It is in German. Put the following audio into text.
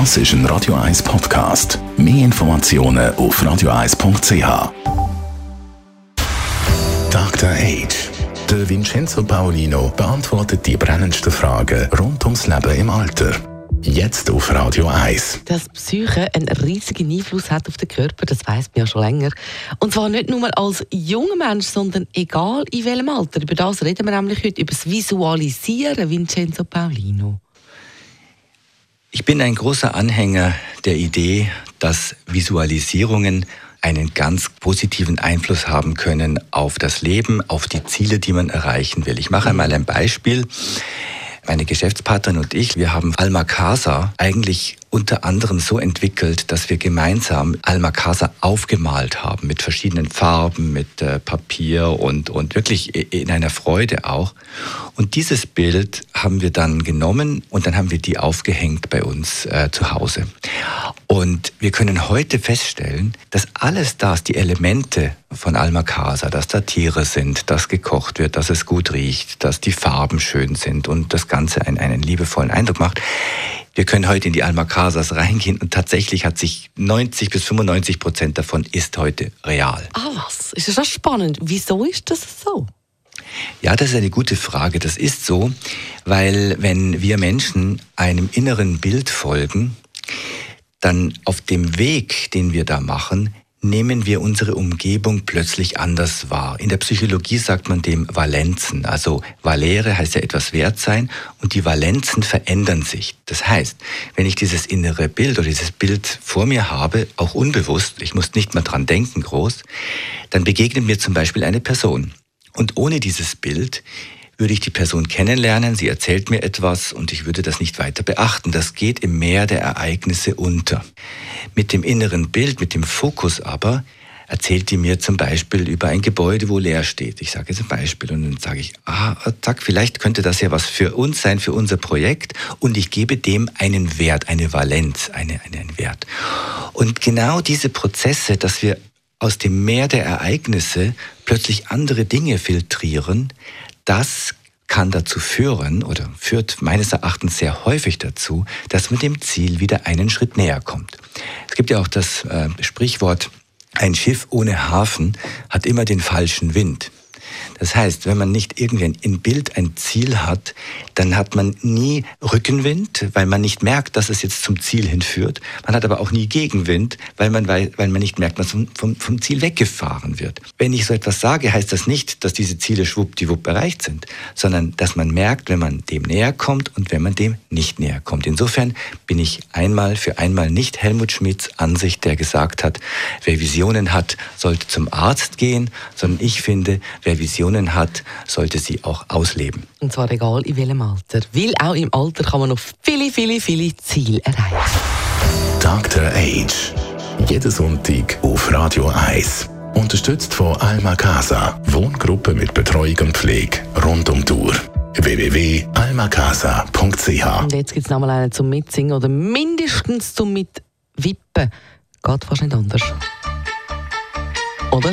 Das ist ein Radio 1 Podcast. Mehr Informationen auf radio1.ch. Dr. Age. Der Vincenzo Paolino beantwortet die brennendsten Fragen rund ums Leben im Alter. Jetzt auf Radio 1. Dass Psyche einen riesigen Einfluss hat auf den Körper, das weiß man ja schon länger. Und zwar nicht nur als junger Mensch, sondern egal in welchem Alter. Über das reden wir nämlich heute, über das Visualisieren, Vincenzo Paolino. Ich bin ein großer Anhänger der Idee, dass Visualisierungen einen ganz positiven Einfluss haben können auf das Leben, auf die Ziele, die man erreichen will. Ich mache einmal ein Beispiel. Meine Geschäftspartnerin und ich, wir haben Alma Casa eigentlich unter anderem so entwickelt, dass wir gemeinsam Alma Casa aufgemalt haben mit verschiedenen Farben, mit äh, Papier und, und wirklich in einer Freude auch. Und dieses Bild haben wir dann genommen und dann haben wir die aufgehängt bei uns äh, zu Hause. Und wir können heute feststellen, dass alles das, die Elemente von Alma Casa, dass da Tiere sind, dass gekocht wird, dass es gut riecht, dass die Farben schön sind und das Ganze einen, einen liebevollen Eindruck macht. Wir können heute in die Alma Casas reingehen und tatsächlich hat sich 90 bis 95 Prozent davon ist heute real. Ah was, ist das spannend. Wieso ist das so? Ja, das ist eine gute Frage. Das ist so, weil wenn wir Menschen einem inneren Bild folgen, dann auf dem Weg, den wir da machen, nehmen wir unsere Umgebung plötzlich anders wahr. In der Psychologie sagt man dem Valenzen. Also Valere heißt ja etwas wert sein und die Valenzen verändern sich. Das heißt, wenn ich dieses innere Bild oder dieses Bild vor mir habe, auch unbewusst, ich muss nicht mal dran denken groß, dann begegnet mir zum Beispiel eine Person. Und ohne dieses Bild würde ich die Person kennenlernen, sie erzählt mir etwas und ich würde das nicht weiter beachten. Das geht im Meer der Ereignisse unter. Mit dem inneren Bild, mit dem Fokus aber, erzählt die mir zum Beispiel über ein Gebäude, wo leer steht. Ich sage jetzt ein Beispiel und dann sage ich, ah, zack, vielleicht könnte das ja was für uns sein, für unser Projekt und ich gebe dem einen Wert, eine Valenz, eine, einen Wert. Und genau diese Prozesse, dass wir aus dem Meer der Ereignisse plötzlich andere Dinge filtrieren, das kann dazu führen oder führt meines Erachtens sehr häufig dazu, dass man dem Ziel wieder einen Schritt näher kommt. Es gibt ja auch das äh, Sprichwort, ein Schiff ohne Hafen hat immer den falschen Wind. Das heißt, wenn man nicht irgendwie ein Bild, ein Ziel hat, dann hat man nie Rückenwind, weil man nicht merkt, dass es jetzt zum Ziel hinführt. Man hat aber auch nie Gegenwind, weil man, weil, weil man nicht merkt, dass man vom, vom Ziel weggefahren wird. Wenn ich so etwas sage, heißt das nicht, dass diese Ziele schwuppdiwupp erreicht sind, sondern dass man merkt, wenn man dem näher kommt und wenn man dem nicht näher kommt. Insofern bin ich einmal für einmal nicht Helmut Schmidts Ansicht, der gesagt hat, wer Visionen hat, sollte zum Arzt gehen, sondern ich finde, wer Visionen hat, sollte sie auch ausleben. Und zwar egal in welchem Alter. Weil auch im Alter kann man noch viele, viele, viele Ziele erreichen. Dr. Age. Jeden Sonntag auf Radio 1. Unterstützt von Alma Casa. Wohngruppe mit Betreuung und Pflege rund um Uhr www.almacasa.ch Und jetzt gibt es nochmal einen zum Mitsingen oder mindestens zum Mitwippen. Geht fast nicht anders. Oder?